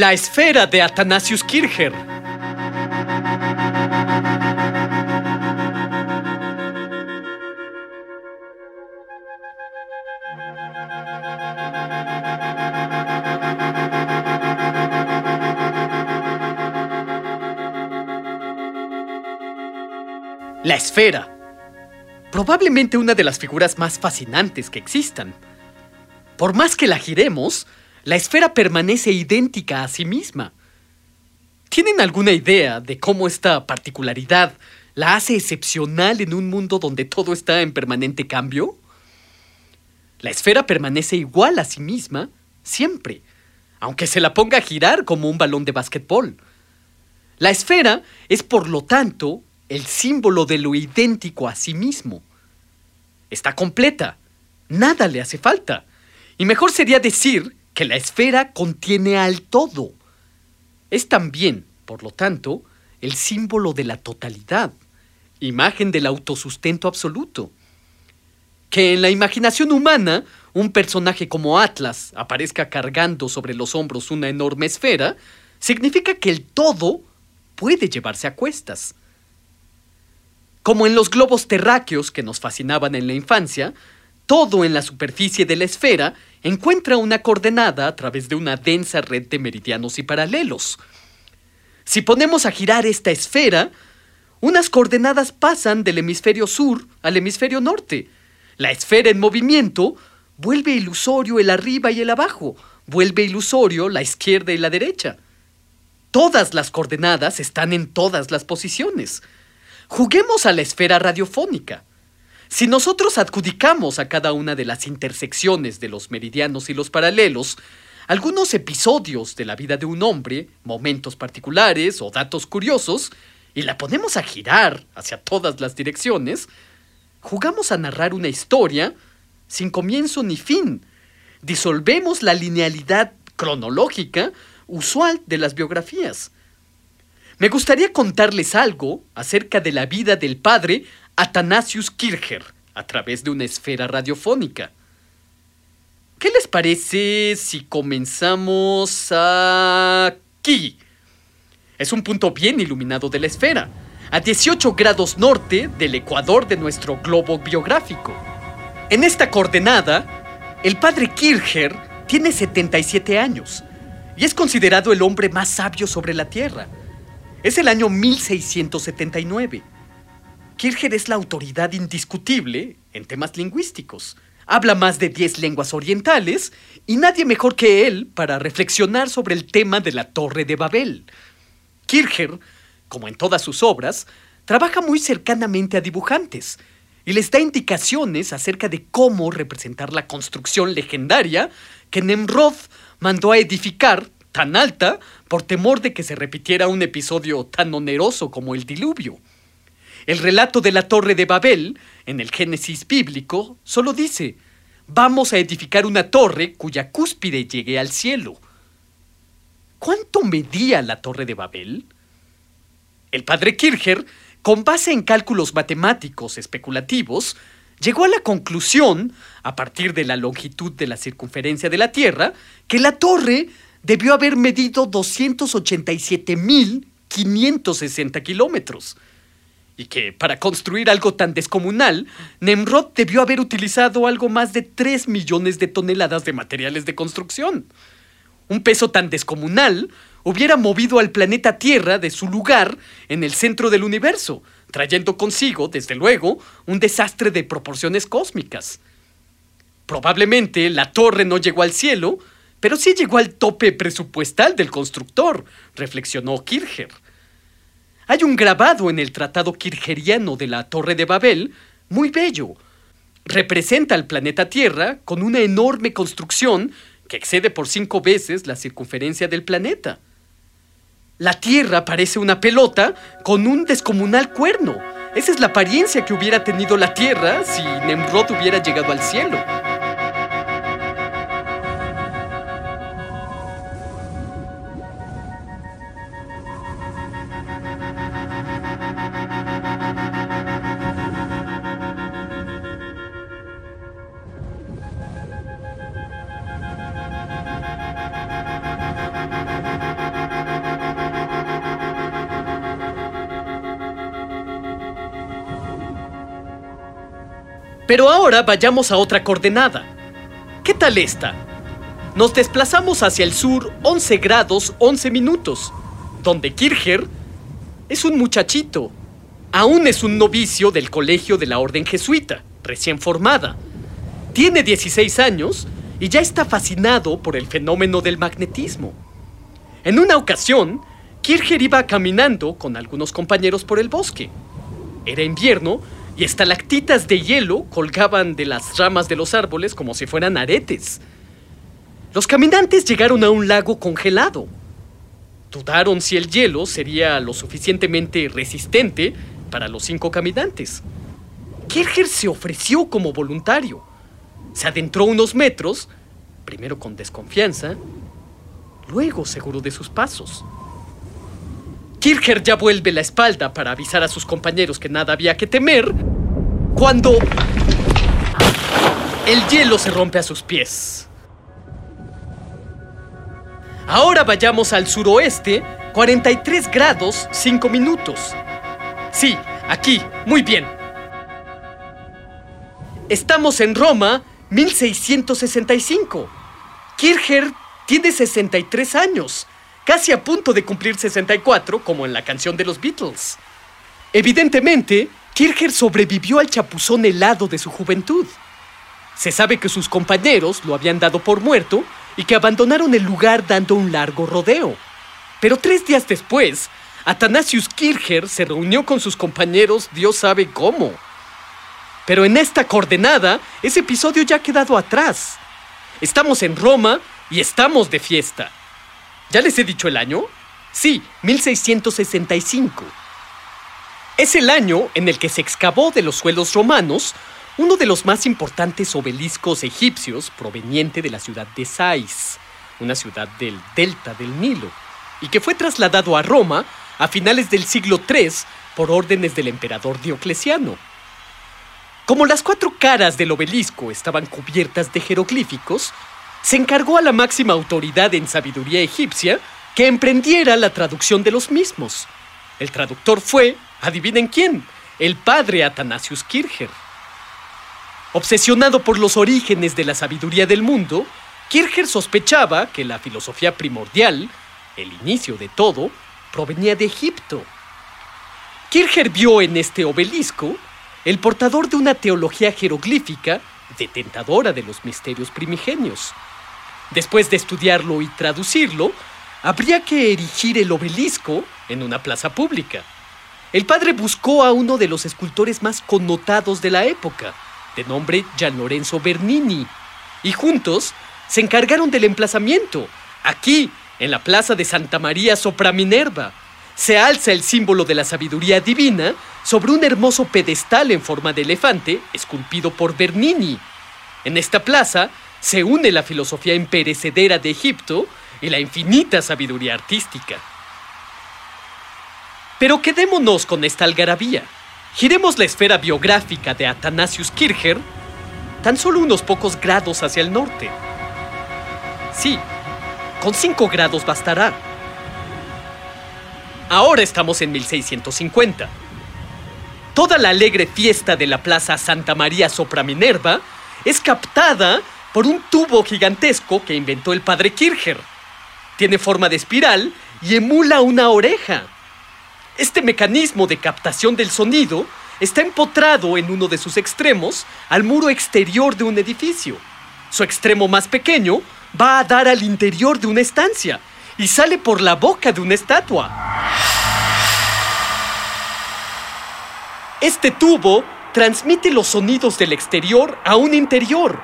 La esfera de Athanasius Kircher. La esfera. Probablemente una de las figuras más fascinantes que existan. Por más que la giremos, la esfera permanece idéntica a sí misma. ¿Tienen alguna idea de cómo esta particularidad la hace excepcional en un mundo donde todo está en permanente cambio? La esfera permanece igual a sí misma siempre, aunque se la ponga a girar como un balón de básquetbol. La esfera es, por lo tanto, el símbolo de lo idéntico a sí mismo. Está completa, nada le hace falta. Y mejor sería decir que la esfera contiene al todo. Es también, por lo tanto, el símbolo de la totalidad, imagen del autosustento absoluto. Que en la imaginación humana un personaje como Atlas aparezca cargando sobre los hombros una enorme esfera, significa que el todo puede llevarse a cuestas. Como en los globos terráqueos que nos fascinaban en la infancia, todo en la superficie de la esfera encuentra una coordenada a través de una densa red de meridianos y paralelos. Si ponemos a girar esta esfera, unas coordenadas pasan del hemisferio sur al hemisferio norte. La esfera en movimiento vuelve ilusorio el arriba y el abajo, vuelve ilusorio la izquierda y la derecha. Todas las coordenadas están en todas las posiciones. Juguemos a la esfera radiofónica. Si nosotros adjudicamos a cada una de las intersecciones de los meridianos y los paralelos algunos episodios de la vida de un hombre, momentos particulares o datos curiosos, y la ponemos a girar hacia todas las direcciones, jugamos a narrar una historia sin comienzo ni fin. Disolvemos la linealidad cronológica usual de las biografías. Me gustaría contarles algo acerca de la vida del padre Athanasius Kircher a través de una esfera radiofónica. ¿Qué les parece si comenzamos aquí? Es un punto bien iluminado de la esfera, a 18 grados norte del ecuador de nuestro globo biográfico. En esta coordenada, el padre Kircher tiene 77 años y es considerado el hombre más sabio sobre la Tierra. Es el año 1679. Kircher es la autoridad indiscutible en temas lingüísticos. Habla más de 10 lenguas orientales y nadie mejor que él para reflexionar sobre el tema de la Torre de Babel. Kircher, como en todas sus obras, trabaja muy cercanamente a dibujantes y les da indicaciones acerca de cómo representar la construcción legendaria que Nemrod mandó a edificar tan alta por temor de que se repitiera un episodio tan oneroso como el diluvio. El relato de la Torre de Babel, en el Génesis bíblico, solo dice, vamos a edificar una torre cuya cúspide llegue al cielo. ¿Cuánto medía la Torre de Babel? El padre Kircher, con base en cálculos matemáticos especulativos, llegó a la conclusión, a partir de la longitud de la circunferencia de la Tierra, que la torre debió haber medido 287.560 kilómetros y que para construir algo tan descomunal, Nemrod debió haber utilizado algo más de 3 millones de toneladas de materiales de construcción. Un peso tan descomunal hubiera movido al planeta Tierra de su lugar en el centro del universo, trayendo consigo, desde luego, un desastre de proporciones cósmicas. Probablemente la torre no llegó al cielo, pero sí llegó al tope presupuestal del constructor, reflexionó Kircher. Hay un grabado en el Tratado Kircheriano de la Torre de Babel muy bello. Representa al planeta Tierra con una enorme construcción que excede por cinco veces la circunferencia del planeta. La Tierra parece una pelota con un descomunal cuerno. Esa es la apariencia que hubiera tenido la Tierra si Nemrod hubiera llegado al cielo. Pero ahora vayamos a otra coordenada. ¿Qué tal esta? Nos desplazamos hacia el sur 11 grados 11 minutos, donde Kircher es un muchachito. Aún es un novicio del colegio de la orden jesuita, recién formada. Tiene 16 años y ya está fascinado por el fenómeno del magnetismo. En una ocasión, Kircher iba caminando con algunos compañeros por el bosque. Era invierno y estalactitas de hielo colgaban de las ramas de los árboles como si fueran aretes. Los caminantes llegaron a un lago congelado. Dudaron si el hielo sería lo suficientemente resistente para los cinco caminantes. Kircher se ofreció como voluntario. Se adentró unos metros, primero con desconfianza, luego seguro de sus pasos. Kircher ya vuelve la espalda para avisar a sus compañeros que nada había que temer, cuando el hielo se rompe a sus pies. Ahora vayamos al suroeste, 43 grados 5 minutos. Sí, aquí, muy bien. Estamos en Roma, 1665. Kircher tiene 63 años casi a punto de cumplir 64, como en la canción de los Beatles. Evidentemente, Kircher sobrevivió al chapuzón helado de su juventud. Se sabe que sus compañeros lo habían dado por muerto y que abandonaron el lugar dando un largo rodeo. Pero tres días después, Athanasius Kircher se reunió con sus compañeros Dios sabe cómo. Pero en esta coordenada, ese episodio ya ha quedado atrás. Estamos en Roma y estamos de fiesta. ¿Ya les he dicho el año? Sí, 1665. Es el año en el que se excavó de los suelos romanos uno de los más importantes obeliscos egipcios proveniente de la ciudad de Sais, una ciudad del delta del Nilo, y que fue trasladado a Roma a finales del siglo III por órdenes del emperador Diocleciano. Como las cuatro caras del obelisco estaban cubiertas de jeroglíficos, se encargó a la máxima autoridad en sabiduría egipcia que emprendiera la traducción de los mismos. El traductor fue, adivinen quién, el padre Athanasius Kircher. Obsesionado por los orígenes de la sabiduría del mundo, Kircher sospechaba que la filosofía primordial, el inicio de todo, provenía de Egipto. Kircher vio en este obelisco el portador de una teología jeroglífica detentadora de los misterios primigenios. Después de estudiarlo y traducirlo, habría que erigir el obelisco en una plaza pública. El padre buscó a uno de los escultores más connotados de la época, de nombre Gian Lorenzo Bernini, y juntos se encargaron del emplazamiento, aquí, en la plaza de Santa María sopra Minerva. Se alza el símbolo de la sabiduría divina sobre un hermoso pedestal en forma de elefante esculpido por Bernini. En esta plaza se une la filosofía imperecedera de Egipto y la infinita sabiduría artística. Pero quedémonos con esta algarabía. Giremos la esfera biográfica de Athanasius Kircher tan solo unos pocos grados hacia el norte. Sí, con 5 grados bastará. Ahora estamos en 1650. Toda la alegre fiesta de la Plaza Santa María Sopra Minerva es captada por un tubo gigantesco que inventó el padre Kircher. Tiene forma de espiral y emula una oreja. Este mecanismo de captación del sonido está empotrado en uno de sus extremos al muro exterior de un edificio. Su extremo más pequeño va a dar al interior de una estancia y sale por la boca de una estatua. Este tubo transmite los sonidos del exterior a un interior.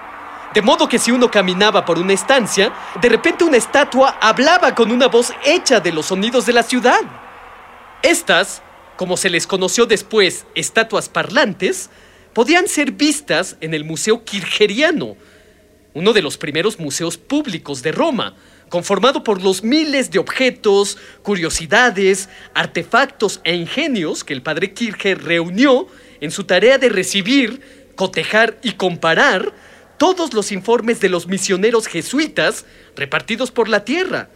De modo que si uno caminaba por una estancia, de repente una estatua hablaba con una voz hecha de los sonidos de la ciudad. Estas, como se les conoció después estatuas parlantes, podían ser vistas en el Museo Kircheriano, uno de los primeros museos públicos de Roma, conformado por los miles de objetos, curiosidades, artefactos e ingenios que el padre Kircher reunió en su tarea de recibir, cotejar y comparar todos los informes de los misioneros jesuitas repartidos por la tierra,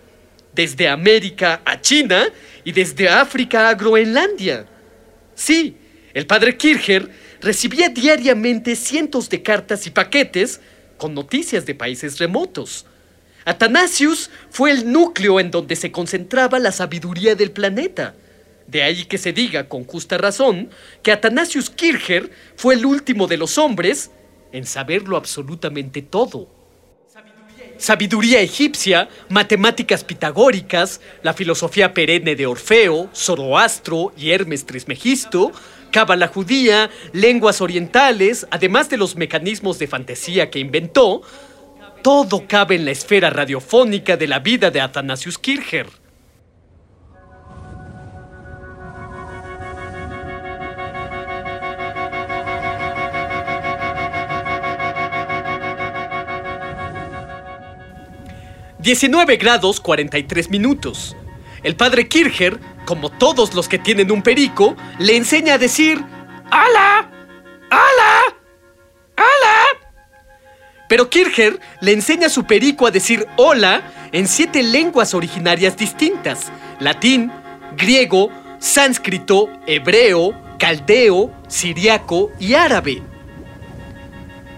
desde América a China y desde África a Groenlandia. Sí, el padre Kircher recibía diariamente cientos de cartas y paquetes con noticias de países remotos. Atanasius fue el núcleo en donde se concentraba la sabiduría del planeta. De ahí que se diga con justa razón que Atanasius Kircher fue el último de los hombres en saberlo absolutamente todo. Sabiduría egipcia, matemáticas pitagóricas, la filosofía perenne de Orfeo, Zoroastro y Hermes Trismegisto, cábala judía, lenguas orientales, además de los mecanismos de fantasía que inventó, todo cabe en la esfera radiofónica de la vida de Athanasius Kircher. 19 grados 43 minutos. El padre Kircher, como todos los que tienen un perico, le enseña a decir ¡Hala! ¡Hala! ¡Hala! Pero Kircher le enseña a su perico a decir hola en siete lenguas originarias distintas: latín, griego, sánscrito, hebreo, caldeo, siriaco y árabe.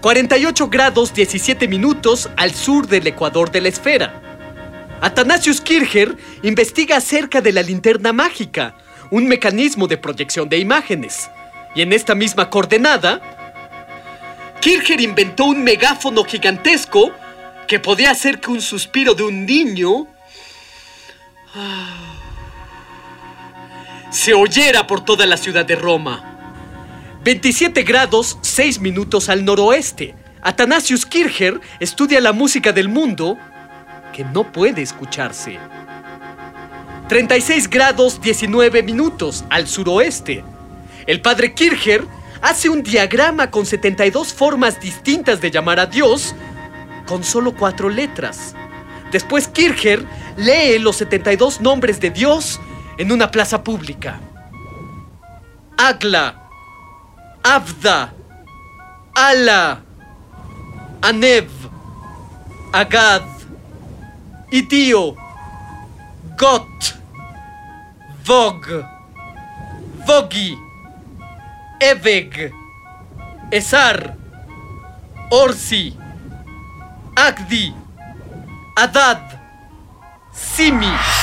48 grados 17 minutos al sur del ecuador de la esfera. Athanasius Kircher investiga acerca de la linterna mágica, un mecanismo de proyección de imágenes. Y en esta misma coordenada, Kircher inventó un megáfono gigantesco que podía hacer que un suspiro de un niño ah, se oyera por toda la ciudad de Roma. 27 grados 6 minutos al noroeste. Athanasius Kircher estudia la música del mundo que no puede escucharse. 36 grados 19 minutos al suroeste. El padre Kircher hace un diagrama con 72 formas distintas de llamar a Dios con solo cuatro letras. Después Kircher lee los 72 nombres de Dios en una plaza pública. Agla, Avda, Ala, Anev, Agad, Idio, Got, Vog, Vogi, Eveg, Esar, Orsi, Agdi, Adad, Simi.